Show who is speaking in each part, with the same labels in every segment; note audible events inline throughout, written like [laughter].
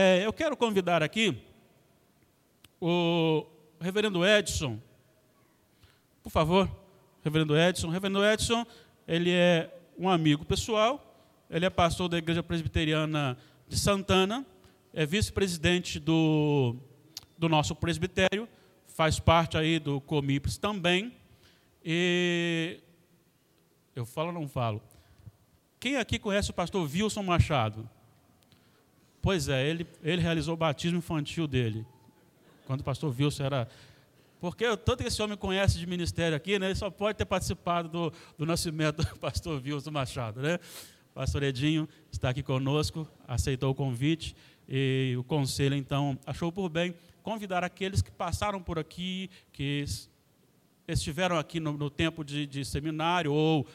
Speaker 1: É, eu quero convidar aqui o reverendo Edson, por favor, reverendo Edson. Reverendo Edson, ele é um amigo pessoal, ele é pastor da Igreja Presbiteriana de Santana, é vice-presidente do, do nosso presbitério, faz parte aí do Comipres também. E eu falo ou não falo? Quem aqui conhece o pastor Wilson Machado? Pois é, ele, ele realizou o batismo infantil dele. Quando o pastor Wilson era. Porque tanto que esse homem conhece de ministério aqui, né, ele só pode ter participado do, do nascimento do [laughs] pastor Wilson Machado. Né? O pastor Edinho está aqui conosco, aceitou o convite e o conselho, então, achou por bem convidar aqueles que passaram por aqui, que estiveram aqui no, no tempo de, de seminário ou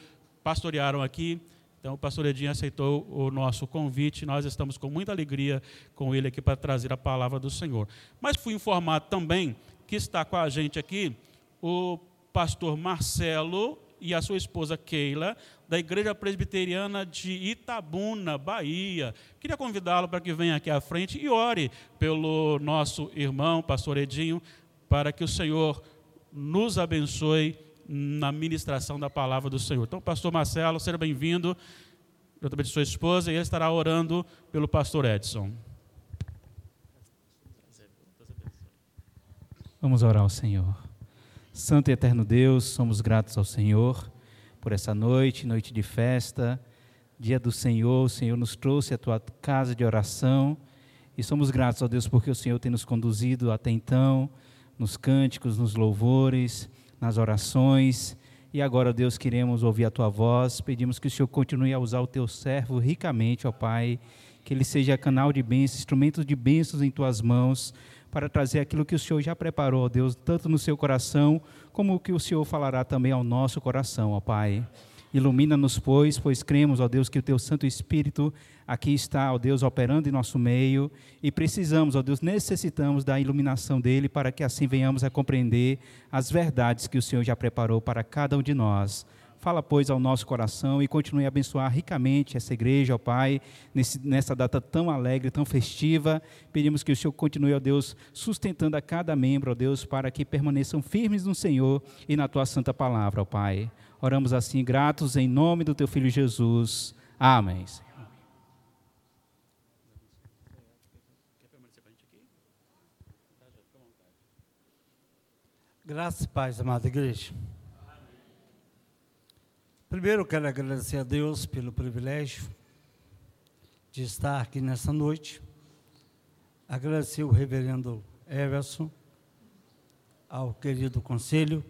Speaker 1: pastorearam aqui, então, o pastor Edinho aceitou o nosso convite, nós estamos com muita alegria com ele aqui para trazer a palavra do Senhor. Mas fui informado também que está com a gente aqui o pastor Marcelo e a sua esposa Keila, da Igreja Presbiteriana de Itabuna, Bahia. Queria convidá-lo para que venha aqui à frente e ore pelo nosso irmão, pastor Edinho, para que o Senhor nos abençoe na ministração da palavra do Senhor. Então, pastor Marcelo, seja bem-vindo, juntamente sua esposa, e ele estará orando pelo pastor Edson.
Speaker 2: Vamos orar ao Senhor. Santo e eterno Deus, somos gratos ao Senhor por essa noite, noite de festa, dia do Senhor. O Senhor nos trouxe à tua casa de oração e somos gratos ao Deus porque o Senhor tem nos conduzido até então, nos cânticos, nos louvores nas orações. E agora, Deus, queremos ouvir a tua voz. Pedimos que o Senhor continue a usar o teu servo ricamente, ó Pai. Que ele seja canal de bênçãos, instrumento de bênçãos em tuas mãos, para trazer aquilo que o Senhor já preparou, ó Deus, tanto no seu coração, como o que o Senhor falará também ao nosso coração, ó Pai. Ilumina-nos, pois, pois cremos, ó Deus, que o teu Santo Espírito aqui está, ó Deus, operando em nosso meio e precisamos, ó Deus, necessitamos da iluminação dele para que assim venhamos a compreender as verdades que o Senhor já preparou para cada um de nós. Fala, pois, ao nosso coração e continue a abençoar ricamente essa igreja, ó Pai, nesse, nessa data tão alegre, tão festiva. Pedimos que o Senhor continue, ó Deus, sustentando a cada membro, ó Deus, para que permaneçam firmes no Senhor e na tua santa palavra, ó Pai. Oramos assim, gratos em nome do teu filho Jesus. Amém.
Speaker 3: Graças e paz, amada igreja. Primeiro, quero agradecer a Deus pelo privilégio de estar aqui nessa noite. Agradecer o reverendo Everson, ao querido conselho,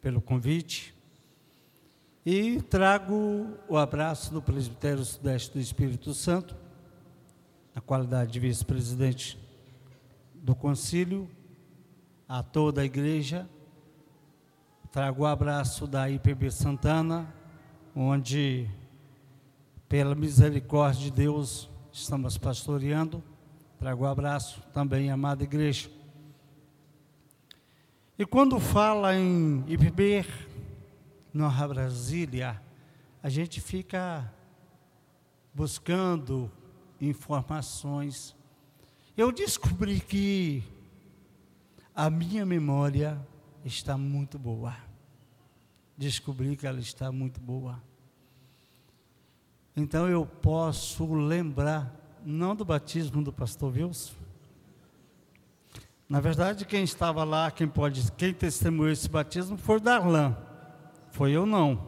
Speaker 3: pelo convite. E trago o abraço do Presbitério Sudeste do Espírito Santo, na qualidade de vice-presidente do concílio, a toda a igreja. Trago o abraço da IPB Santana, onde, pela misericórdia de Deus, estamos pastoreando. Trago o abraço também, amada igreja. E quando fala em IPB, na Brasília, a gente fica buscando informações. Eu descobri que a minha memória está muito boa. Descobri que ela está muito boa. Então eu posso lembrar, não do batismo do pastor Wilson. Na verdade, quem estava lá, quem pode, quem testemunhou esse batismo foi Darlan. Foi eu não,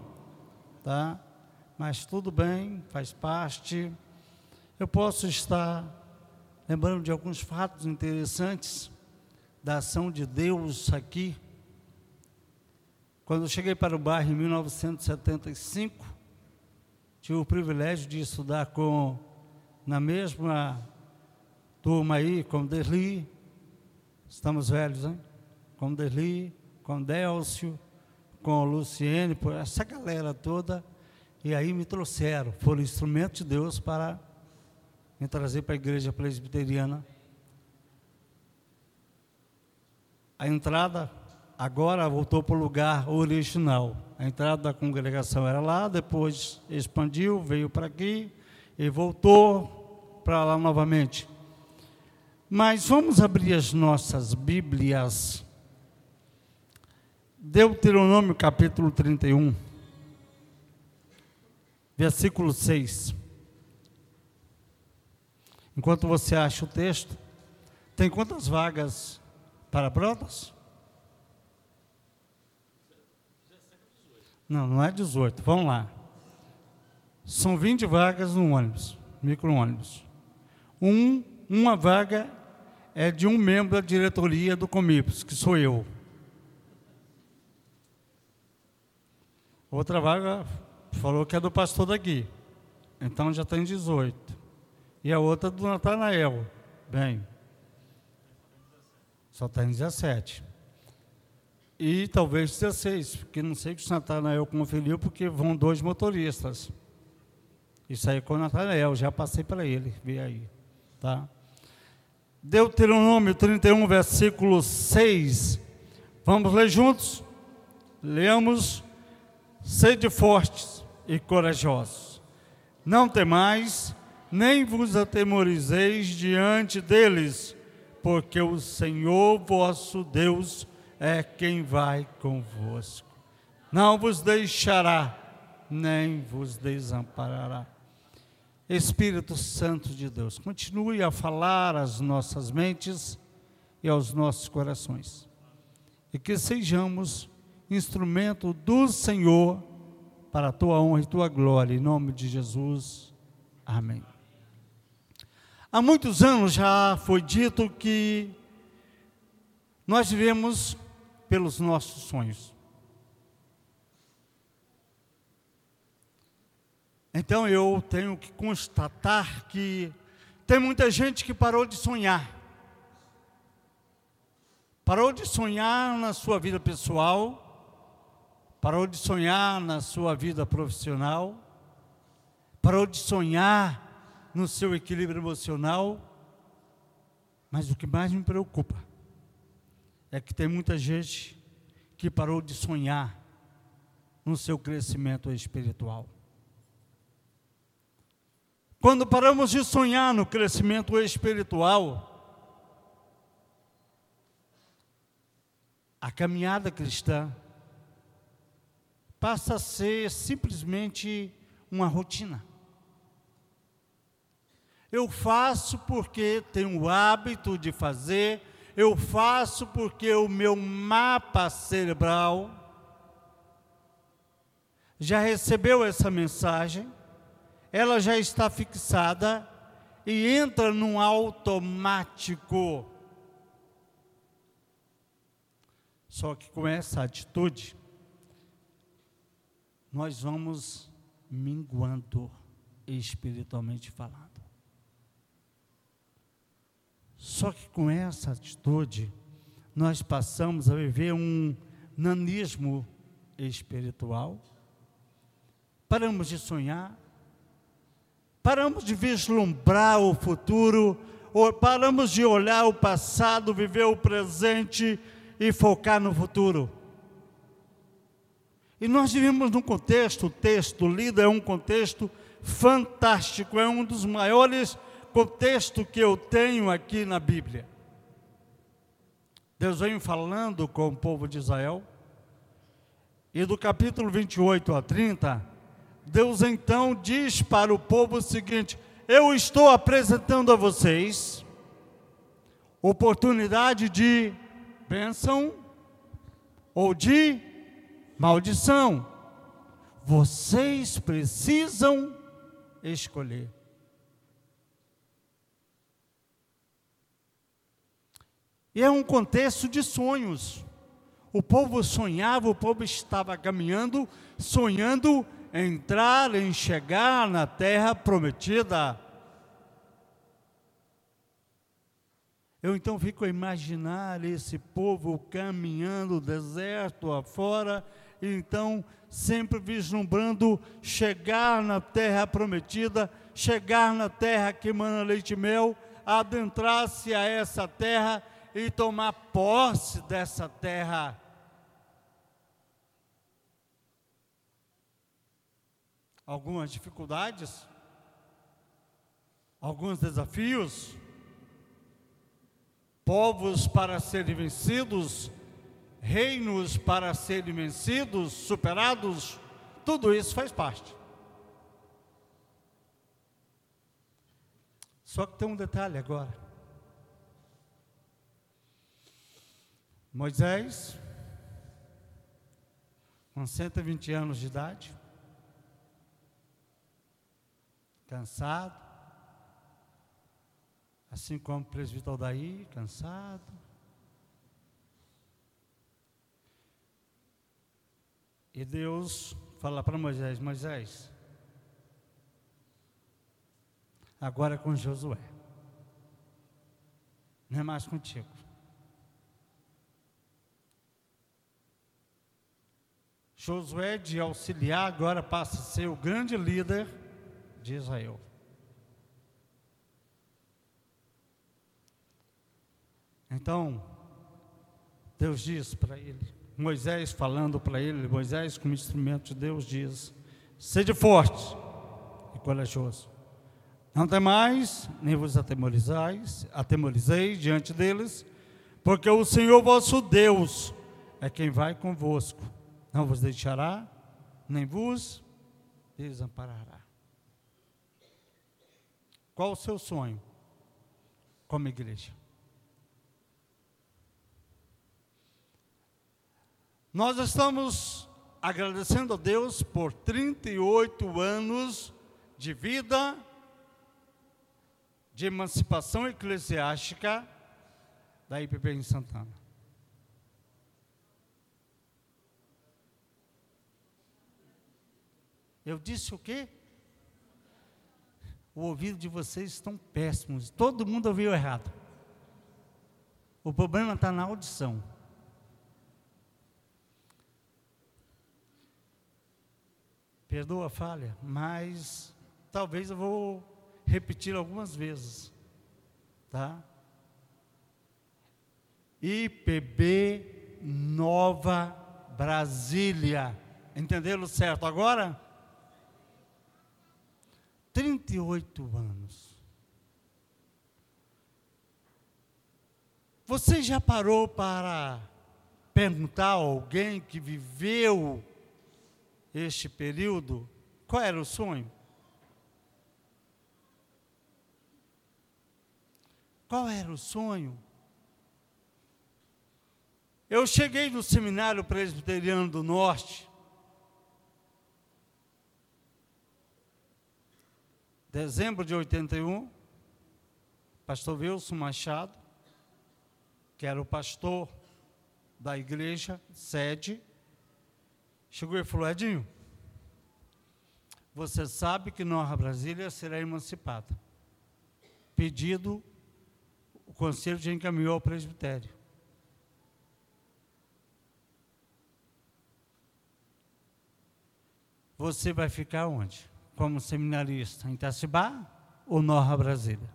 Speaker 3: tá? Mas tudo bem, faz parte. Eu posso estar lembrando de alguns fatos interessantes da ação de Deus aqui. Quando eu cheguei para o bairro em 1975, tive o privilégio de estudar com na mesma turma aí, com Derli, estamos velhos, hein? Com Derli, com Délcio, com o Luciene, por essa galera toda, e aí me trouxeram, foram instrumento de Deus para me trazer para a igreja presbiteriana. A entrada agora voltou para o lugar original. A entrada da congregação era lá, depois expandiu, veio para aqui e voltou para lá novamente. Mas vamos abrir as nossas Bíblias. Deuteronômio capítulo 31, versículo 6. Enquanto você acha o texto, tem quantas vagas para brotas? Não, não é 18. Vamos lá. São 20 vagas no ônibus, micro-ônibus. Um, uma vaga é de um membro da diretoria do Comipos, que sou eu. Outra vaga falou que é do pastor daqui. Então já tem 18 e a outra do Natanael. Bem, só tem 17. E talvez 16, porque não sei que o Natanael conferiu, porque vão dois motoristas. Isso aí é com o Natanael, já passei para ele, vê aí. Tá? Deuteronômio 31, versículo 6. Vamos ler juntos? Leamos. Sede fortes e corajosos. Não temais, nem vos atemorizeis diante deles, porque o Senhor vosso Deus é quem vai convosco. Não vos deixará, nem vos desamparará. Espírito Santo de Deus, continue a falar às nossas mentes e aos nossos corações. E que sejamos instrumento do Senhor para a tua honra e tua glória, em nome de Jesus. Amém. Há muitos anos já foi dito que nós vivemos pelos nossos sonhos. Então eu tenho que constatar que tem muita gente que parou de sonhar. Parou de sonhar na sua vida pessoal, parou de sonhar na sua vida profissional, parou de sonhar no seu equilíbrio emocional. Mas o que mais me preocupa é que tem muita gente que parou de sonhar no seu crescimento espiritual. Quando paramos de sonhar no crescimento espiritual, a caminhada cristã passa a ser simplesmente uma rotina. Eu faço porque tenho o hábito de fazer, eu faço porque o meu mapa cerebral já recebeu essa mensagem, ela já está fixada e entra num automático. Só que com essa atitude, nós vamos minguando espiritualmente falando. Só que com essa atitude, nós passamos a viver um nanismo espiritual, paramos de sonhar, paramos de vislumbrar o futuro, paramos de olhar o passado, viver o presente e focar no futuro. E nós vivemos num contexto, o texto lido é um contexto fantástico, é um dos maiores contexto que eu tenho aqui na Bíblia. Deus vem falando com o povo de Israel, e do capítulo 28 a 30, Deus então diz para o povo o seguinte: Eu estou apresentando a vocês oportunidade de bênção ou de maldição. Vocês precisam escolher. E é um contexto de sonhos. O povo sonhava, o povo estava caminhando, sonhando entrar, em chegar na terra prometida. Eu então fico a imaginar esse povo caminhando deserto afora, e então sempre vislumbrando chegar na terra prometida, chegar na terra que emana leite e mel, adentrar-se a essa terra e tomar posse dessa terra. Algumas dificuldades, alguns desafios, povos para serem vencidos, reinos para serem vencidos, superados, tudo isso faz parte. Só que tem um detalhe agora. Moisés, com 120 anos de idade, cansado, assim como o presbítero daí, cansado. E Deus fala para Moisés: Moisés, agora é com Josué, não é mais contigo. Josué, de auxiliar, agora passa a ser o grande líder de Israel. Então, Deus diz para ele, Moisés falando para ele, Moisés como instrumento de Deus diz: Sede forte e corajoso. Não temais, nem vos atemorizais, atemorizeis diante deles, porque o Senhor vosso Deus é quem vai convosco. Não vos deixará, nem vos desamparará. Qual o seu sonho como igreja? Nós estamos agradecendo a Deus por 38 anos de vida, de emancipação eclesiástica da IPP em Santana. Eu disse o quê? O ouvido de vocês estão péssimos. Todo mundo ouviu errado. O problema está na audição. Perdoa a falha, mas talvez eu vou repetir algumas vezes, tá? IPB Nova Brasília. Entenderam certo agora? 38 anos. Você já parou para perguntar a alguém que viveu este período, qual era o sonho? Qual era o sonho? Eu cheguei no seminário presbiteriano do Norte, dezembro de 81, pastor Wilson Machado, que era o pastor da igreja, sede, Chegou e falou: Edinho, você sabe que Nova Brasília será emancipada. Pedido, o conselho já encaminhou ao presbitério. Você vai ficar onde? Como seminarista? Em Itacibá ou Nova Brasília?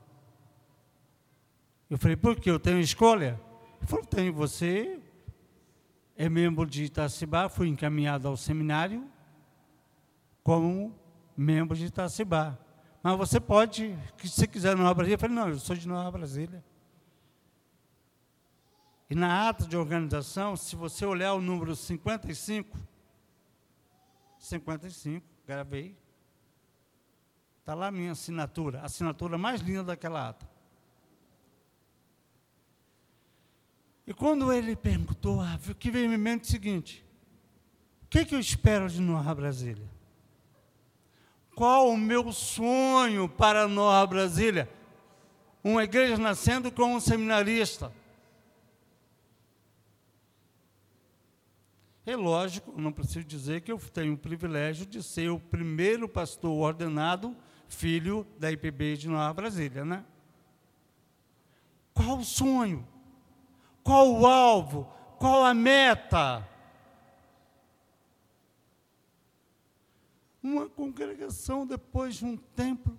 Speaker 3: Eu falei, por que? Eu tenho escolha? Ele falou, tem você é membro de Itacibá, fui encaminhado ao seminário como membro de Itacibá. Mas você pode, se quiser Nova Brasília, eu falei, não, eu sou de Nova Brasília. E na ata de organização, se você olhar o número 55, 55, gravei, está lá a minha assinatura, a assinatura mais linda daquela ata. E quando ele perguntou, o que veio em mente é o seguinte: o que, é que eu espero de Nova Brasília? Qual o meu sonho para Nova Brasília? Uma igreja nascendo com um seminarista. É lógico, não preciso dizer que eu tenho o privilégio de ser o primeiro pastor ordenado filho da IPB de Nova Brasília, né? Qual o sonho? Qual o alvo? Qual a meta? Uma congregação depois de um templo.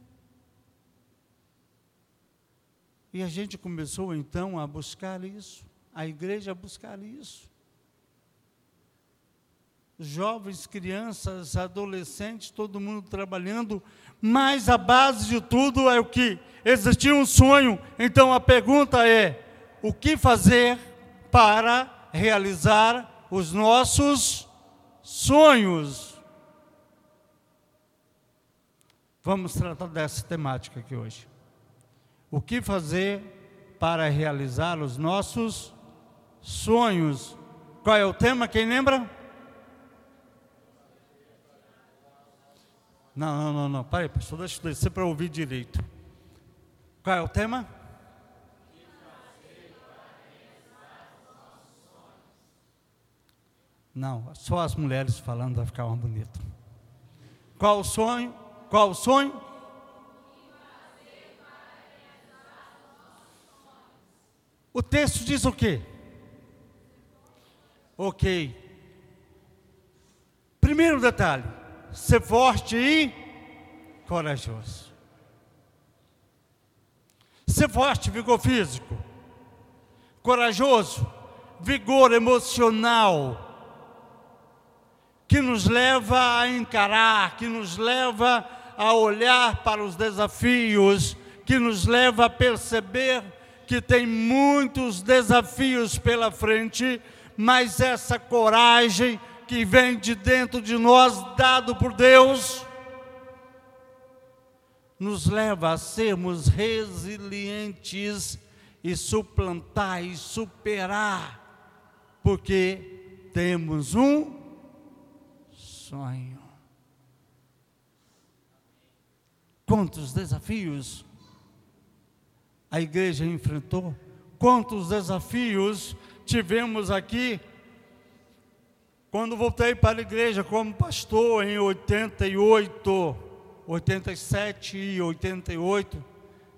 Speaker 3: E a gente começou então a buscar isso, a igreja a buscar isso. Jovens, crianças, adolescentes, todo mundo trabalhando, mas a base de tudo é o que? Existia um sonho. Então a pergunta é: o que fazer para realizar os nossos sonhos. Vamos tratar dessa temática aqui hoje. O que fazer para realizar os nossos sonhos? Qual é o tema? Quem lembra? Não, não, não, não. Peraí, pastor, deixa eu descer para ouvir direito. Qual é o tema? Não, só as mulheres falando vai ficar mais bonito. Qual o sonho? Qual o sonho? O texto diz o quê? Ok. Primeiro detalhe: ser forte e corajoso. Ser forte, vigor físico. Corajoso, vigor emocional que nos leva a encarar, que nos leva a olhar para os desafios, que nos leva a perceber que tem muitos desafios pela frente, mas essa coragem que vem de dentro de nós, dado por Deus, nos leva a sermos resilientes e suplantar e superar, porque temos um sonho. Quantos desafios a igreja enfrentou? Quantos desafios tivemos aqui? Quando voltei para a igreja como pastor em 88, 87 e 88,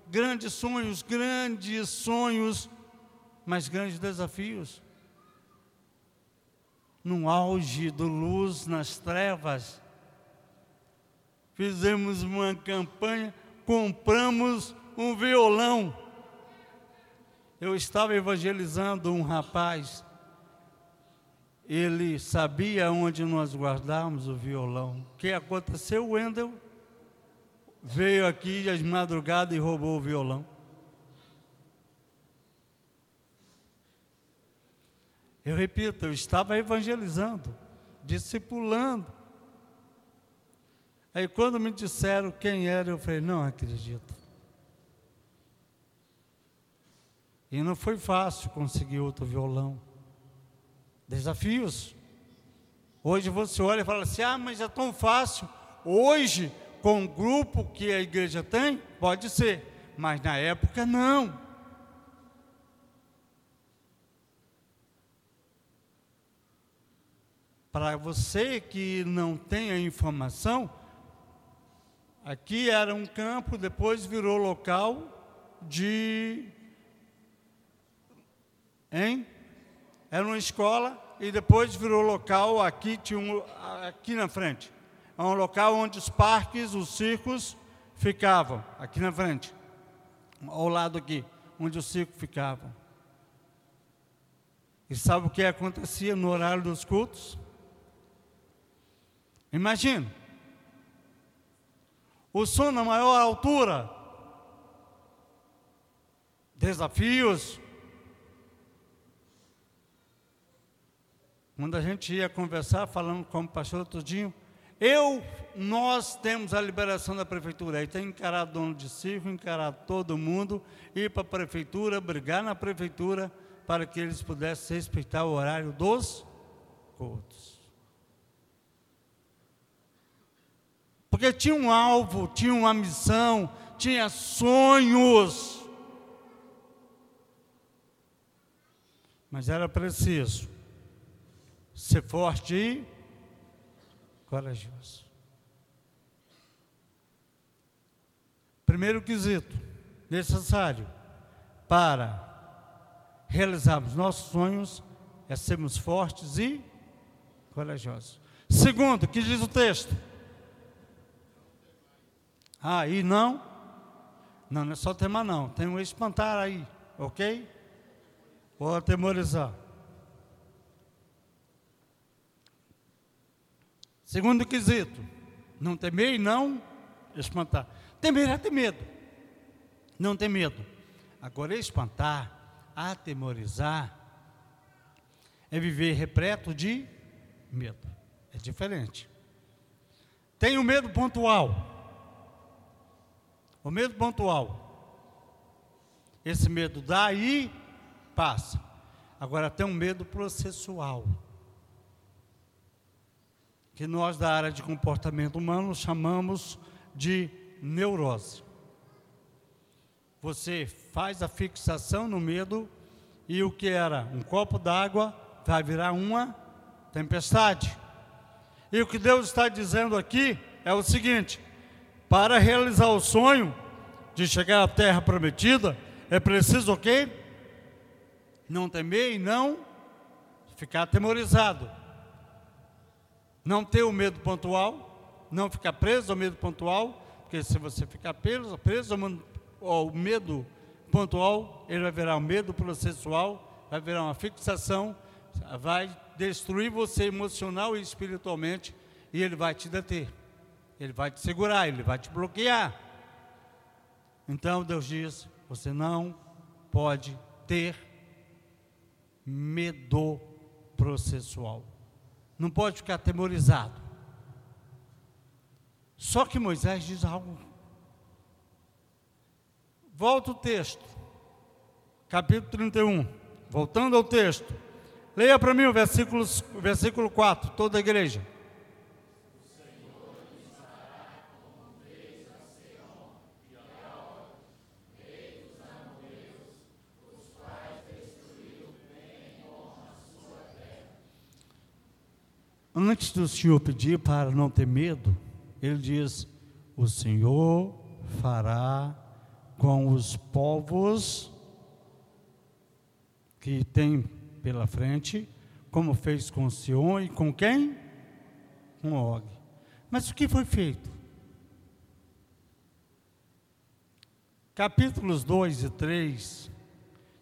Speaker 3: grandes sonhos, grandes sonhos, mas grandes desafios no auge do luz nas trevas. Fizemos uma campanha, compramos um violão. Eu estava evangelizando um rapaz. Ele sabia onde nós guardávamos o violão. O que aconteceu? O Wendel veio aqui às madrugadas e roubou o violão. Eu repito, eu estava evangelizando, discipulando. Aí quando me disseram quem era, eu falei, não acredito. E não foi fácil conseguir outro violão. Desafios. Hoje você olha e fala assim: ah, mas é tão fácil. Hoje, com o grupo que a igreja tem, pode ser. Mas na época, não. Para você que não tem a informação, aqui era um campo, depois virou local de. Hein? Era uma escola e depois virou local, aqui tinha um, aqui na frente. É um local onde os parques, os circos ficavam, aqui na frente. Ao lado aqui, onde o circo ficava. E sabe o que acontecia no horário dos cultos? Imagina. O som na maior altura. Desafios. Quando a gente ia conversar, falando com o pastor Tudinho, eu, nós temos a liberação da prefeitura. Aí tem que encarar dono de circo, encarar todo mundo, ir para a prefeitura, brigar na prefeitura, para que eles pudessem respeitar o horário dos cultos. Porque tinha um alvo, tinha uma missão, tinha sonhos. Mas era preciso ser forte e corajoso. Primeiro quesito necessário para realizarmos nossos sonhos é sermos fortes e corajosos. Segundo, que diz o texto? Ah, e não? Não, não é só tema não. Tem um espantar aí, ok? Ou atemorizar. Segundo quesito, não temer e não espantar. Temer é ter medo. Não ter medo. Agora, espantar, atemorizar é viver repleto de medo. É diferente. Tem o medo pontual. O medo pontual. Esse medo e passa. Agora tem um medo processual. Que nós da área de comportamento humano chamamos de neurose. Você faz a fixação no medo e o que era um copo d'água vai virar uma tempestade. E o que Deus está dizendo aqui é o seguinte: para realizar o sonho de chegar à terra prometida, é preciso o quê? Não temer e não ficar atemorizado. Não ter o medo pontual, não ficar preso ao medo pontual, porque se você ficar preso, preso ao medo pontual, ele vai virar um medo processual, vai virar uma fixação, vai destruir você emocional e espiritualmente e ele vai te deter. Ele vai te segurar, ele vai te bloquear. Então Deus diz: você não pode ter medo processual. Não pode ficar atemorizado. Só que Moisés diz algo. Volta o texto, capítulo 31. Voltando ao texto. Leia para mim o versículo, versículo 4, toda a igreja. Antes do Senhor pedir para não ter medo, ele diz: O Senhor fará com os povos que tem pela frente, como fez com Sion e com quem? Com Og. Mas o que foi feito? Capítulos 2 e 3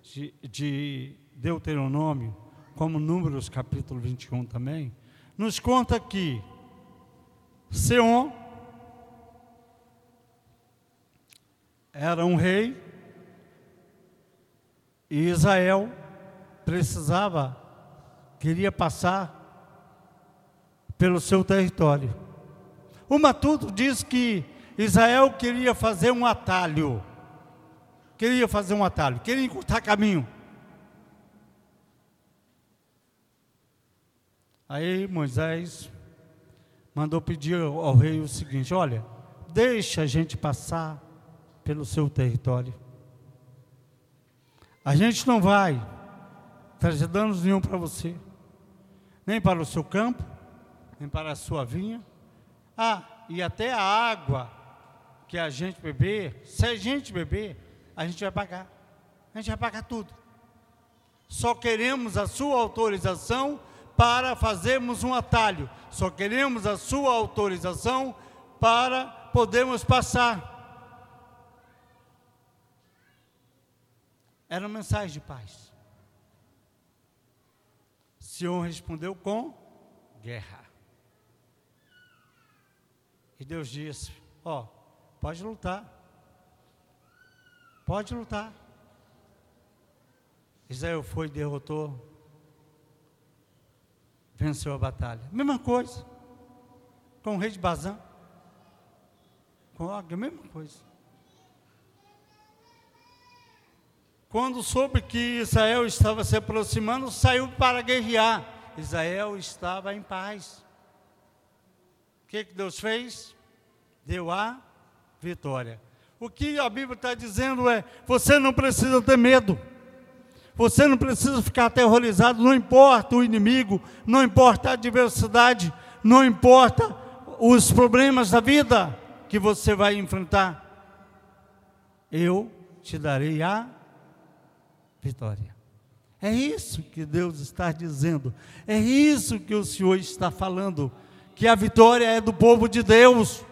Speaker 3: de, de Deuteronômio, como Números capítulo 21 também, nos conta que Seon era um rei e Israel precisava, queria passar pelo seu território. O Matuto diz que Israel queria fazer um atalho, queria fazer um atalho, queria encurtar caminho. Aí Moisés mandou pedir ao rei o seguinte: olha, deixa a gente passar pelo seu território. A gente não vai trazer danos nenhum para você, nem para o seu campo, nem para a sua vinha. Ah, e até a água que a gente beber, se a gente beber, a gente vai pagar. A gente vai pagar tudo. Só queremos a sua autorização para fazermos um atalho. Só queremos a sua autorização para podermos passar. Era uma mensagem de paz. Sião respondeu com guerra. E Deus disse: Ó, oh, pode lutar. Pode lutar. Israel foi e derrotou, venceu a batalha. Mesma coisa. Com o rei de Bazã. Com Og, mesma coisa. Quando soube que Israel estava se aproximando, saiu para guerrear. Israel estava em paz. O que, que Deus fez? Deu a vitória. O que a Bíblia está dizendo é: você não precisa ter medo. Você não precisa ficar aterrorizado, não importa o inimigo, não importa a adversidade, não importa os problemas da vida que você vai enfrentar. Eu te darei a vitória. É isso que Deus está dizendo. É isso que o Senhor está falando. Que a vitória é do povo de Deus.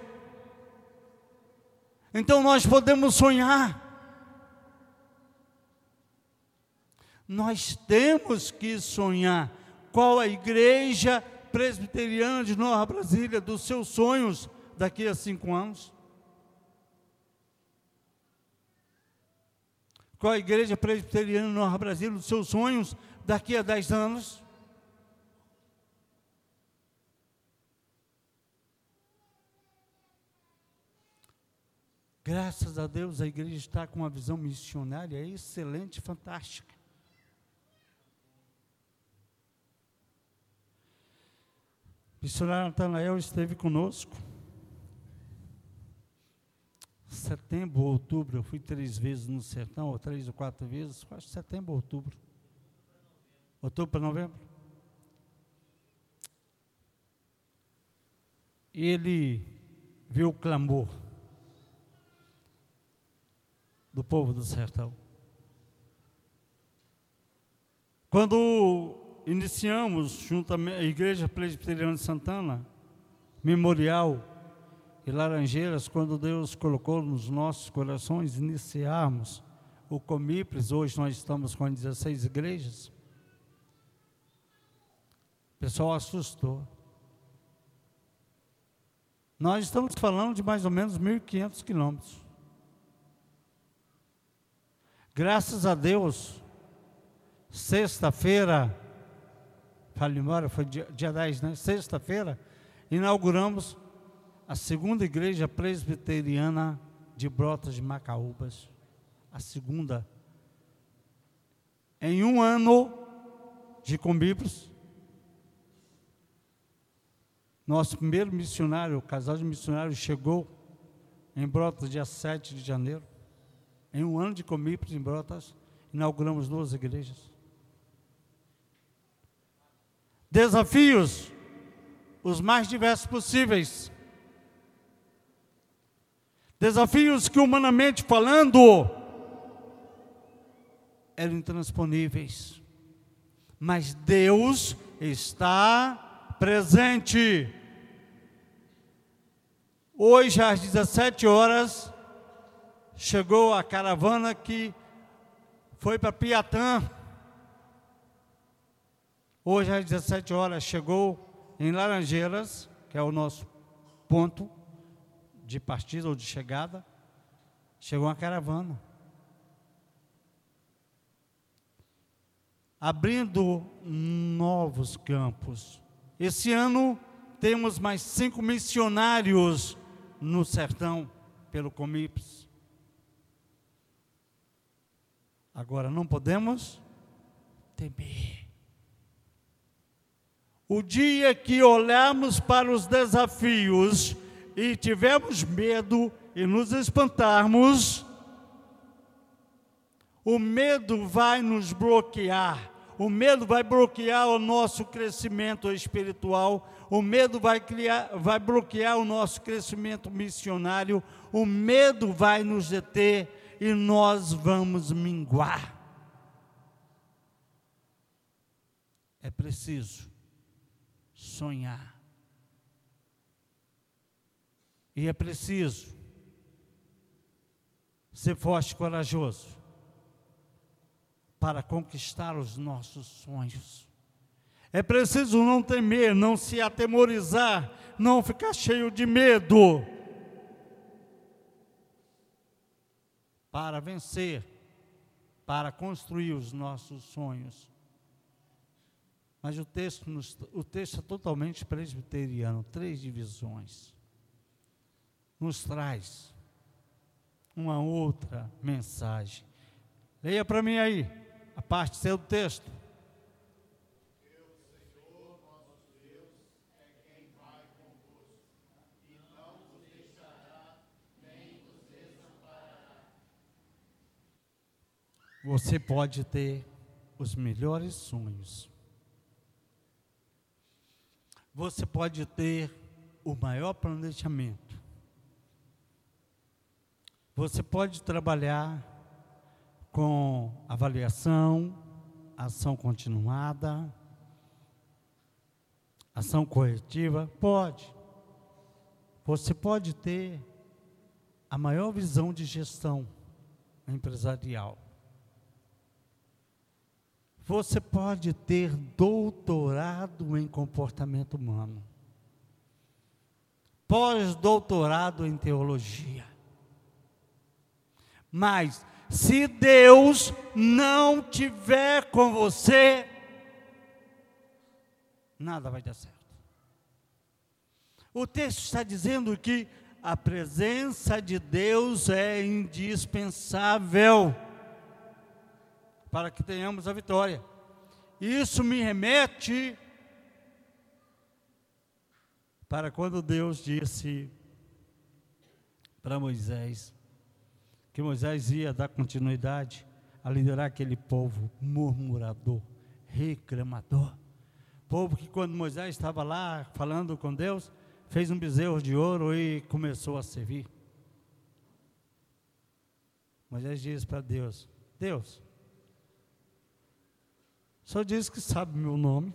Speaker 3: Então nós podemos sonhar. Nós temos que sonhar. Qual a igreja presbiteriana de Nova Brasília dos seus sonhos daqui a cinco anos? Qual a igreja presbiteriana no Brasil, os seus sonhos daqui a 10 anos? Graças a Deus a igreja está com uma visão missionária excelente, fantástica. Missionário Natanael esteve conosco. Setembro, outubro, eu fui três vezes no sertão, ou três ou quatro vezes, acho setembro, outubro. Outubro para novembro. Ele viu o clamor do povo do sertão. Quando iniciamos, junto à Igreja Presbiteriana de Santana, memorial e Laranjeiras, quando Deus colocou nos nossos corações iniciarmos o Comipres, hoje nós estamos com 16 igrejas, o pessoal assustou. Nós estamos falando de mais ou menos 1.500 quilômetros. Graças a Deus, sexta-feira, fale embora, foi dia, dia 10, né? Sexta-feira, inauguramos a segunda igreja presbiteriana de Brotas de Macaúbas. A segunda. Em um ano de Combibros, nosso primeiro missionário, o casal de missionários, chegou em Brotas, dia 7 de janeiro. Em um ano de Comipres, em Brotas, inauguramos duas igrejas. Desafios, os mais diversos possíveis. Desafios que, humanamente falando, eram intransponíveis. Mas Deus está presente. Hoje, às 17 horas, chegou a caravana que foi para Piatã. Hoje, às 17 horas, chegou em Laranjeiras, que é o nosso ponto de partida ou de chegada. Chegou uma caravana. Abrindo novos campos. Esse ano temos mais cinco missionários no sertão, pelo Comips. Agora, não podemos temer. O dia que olharmos para os desafios e tivermos medo e nos espantarmos, o medo vai nos bloquear. O medo vai bloquear o nosso crescimento espiritual, o medo vai, criar, vai bloquear o nosso crescimento missionário, o medo vai nos deter e nós vamos minguar. É preciso sonhar. E é preciso ser forte e corajoso para conquistar os nossos sonhos. É preciso não temer, não se atemorizar, não ficar cheio de medo para vencer, para construir os nossos sonhos. Mas o texto, nos, o texto é totalmente presbiteriano, três divisões. Nos traz uma outra mensagem. Leia para mim aí, a parte C do texto. Você pode ter os melhores sonhos. Você pode ter o maior planejamento. Você pode trabalhar com avaliação, ação continuada, ação corretiva? Pode. Você pode ter a maior visão de gestão empresarial. Você pode ter doutorado em comportamento humano, pós-doutorado em teologia. Mas, Se Deus não tiver com você, nada vai dar certo. O texto está dizendo que a presença de Deus é indispensável para que tenhamos a vitória. Isso me remete para quando Deus disse para Moisés que Moisés ia dar continuidade a liderar aquele povo murmurador, reclamador. Povo que quando Moisés estava lá falando com Deus, fez um bezerro de ouro e começou a servir. Moisés diz para Deus: Deus, só diz que sabe meu nome,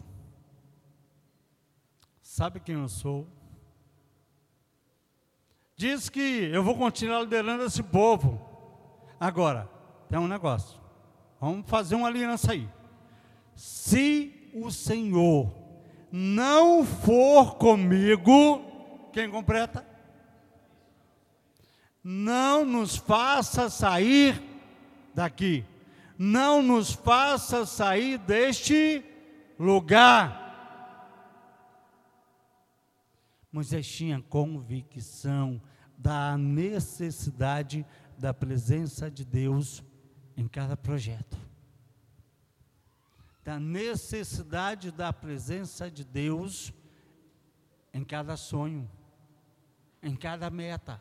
Speaker 3: sabe quem eu sou. Diz que eu vou continuar liderando esse povo. Agora, tem um negócio. Vamos fazer uma aliança aí. Se o Senhor não for comigo, quem completa? Não nos faça sair daqui. Não nos faça sair deste lugar. Moisés tinha convicção da necessidade da presença de Deus em cada projeto, da necessidade da presença de Deus em cada sonho, em cada meta.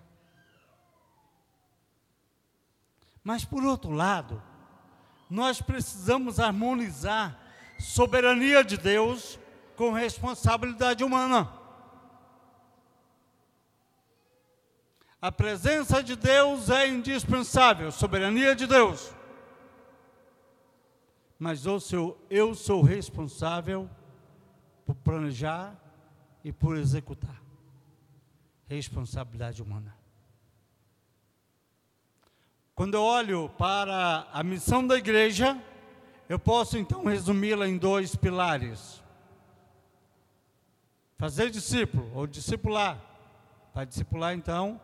Speaker 3: Mas, por outro lado, nós precisamos harmonizar soberania de Deus com responsabilidade humana. A presença de Deus é indispensável, soberania de Deus. Mas eu sou, eu sou responsável por planejar e por executar. Responsabilidade humana. Quando eu olho para a missão da igreja, eu posso então resumi-la em dois pilares: fazer discípulo ou discipular. Para discipular, então,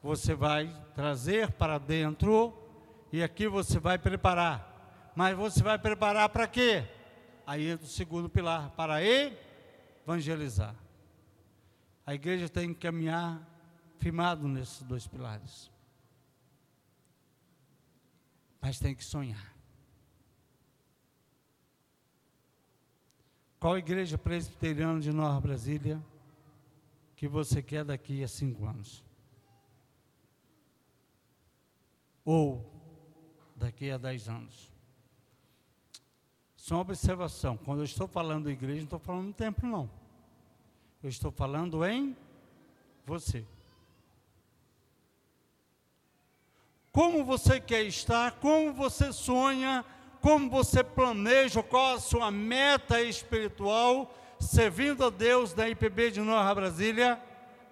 Speaker 3: você vai trazer para dentro e aqui você vai preparar. Mas você vai preparar para quê? Aí entra o segundo pilar, para evangelizar. A igreja tem que caminhar firmado nesses dois pilares. Mas tem que sonhar. Qual igreja presbiteriana de Nova Brasília que você quer daqui a cinco anos? ou daqui a 10 anos. Só uma observação: quando eu estou falando igreja, não estou falando templo, não. Eu estou falando em você. Como você quer estar, como você sonha, como você planeja, qual a sua meta espiritual, servindo a Deus da IPB de Nova Brasília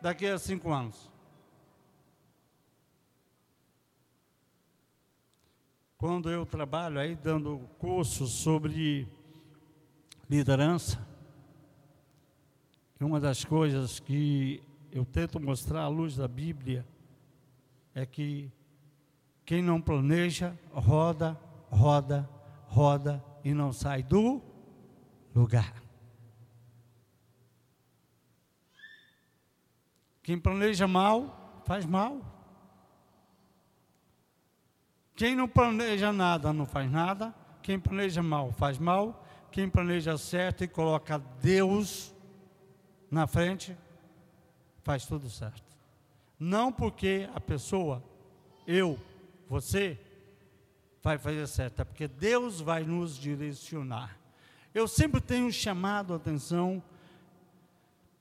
Speaker 3: daqui a cinco anos. quando eu trabalho aí dando curso sobre liderança, uma das coisas que eu tento mostrar à luz da Bíblia é que quem não planeja, roda, roda, roda e não sai do lugar. Quem planeja mal, faz mal. Quem não planeja nada não faz nada. Quem planeja mal faz mal. Quem planeja certo e coloca Deus na frente faz tudo certo. Não porque a pessoa, eu, você, vai fazer certo, é porque Deus vai nos direcionar. Eu sempre tenho chamado a atenção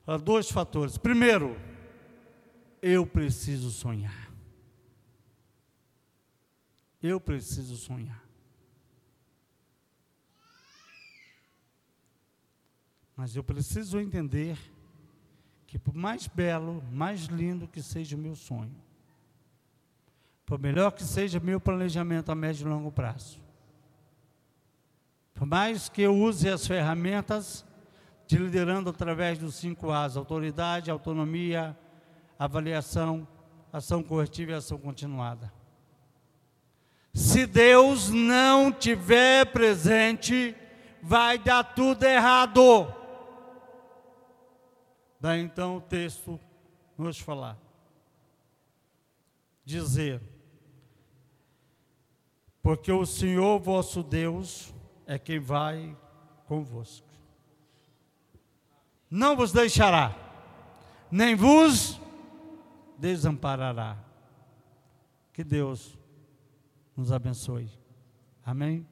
Speaker 3: a dois fatores. Primeiro, eu preciso sonhar. Eu preciso sonhar. Mas eu preciso entender que, por mais belo, mais lindo que seja o meu sonho, por melhor que seja meu planejamento a médio e longo prazo, por mais que eu use as ferramentas de liderando através dos cinco A's: autoridade, autonomia, avaliação, ação corretiva e ação continuada. Se Deus não tiver presente, vai dar tudo errado. Daí então o texto nos falar. Dizer: Porque o Senhor vosso Deus é quem vai convosco. Não vos deixará, nem vos desamparará. Que Deus nos abençoe. Amém?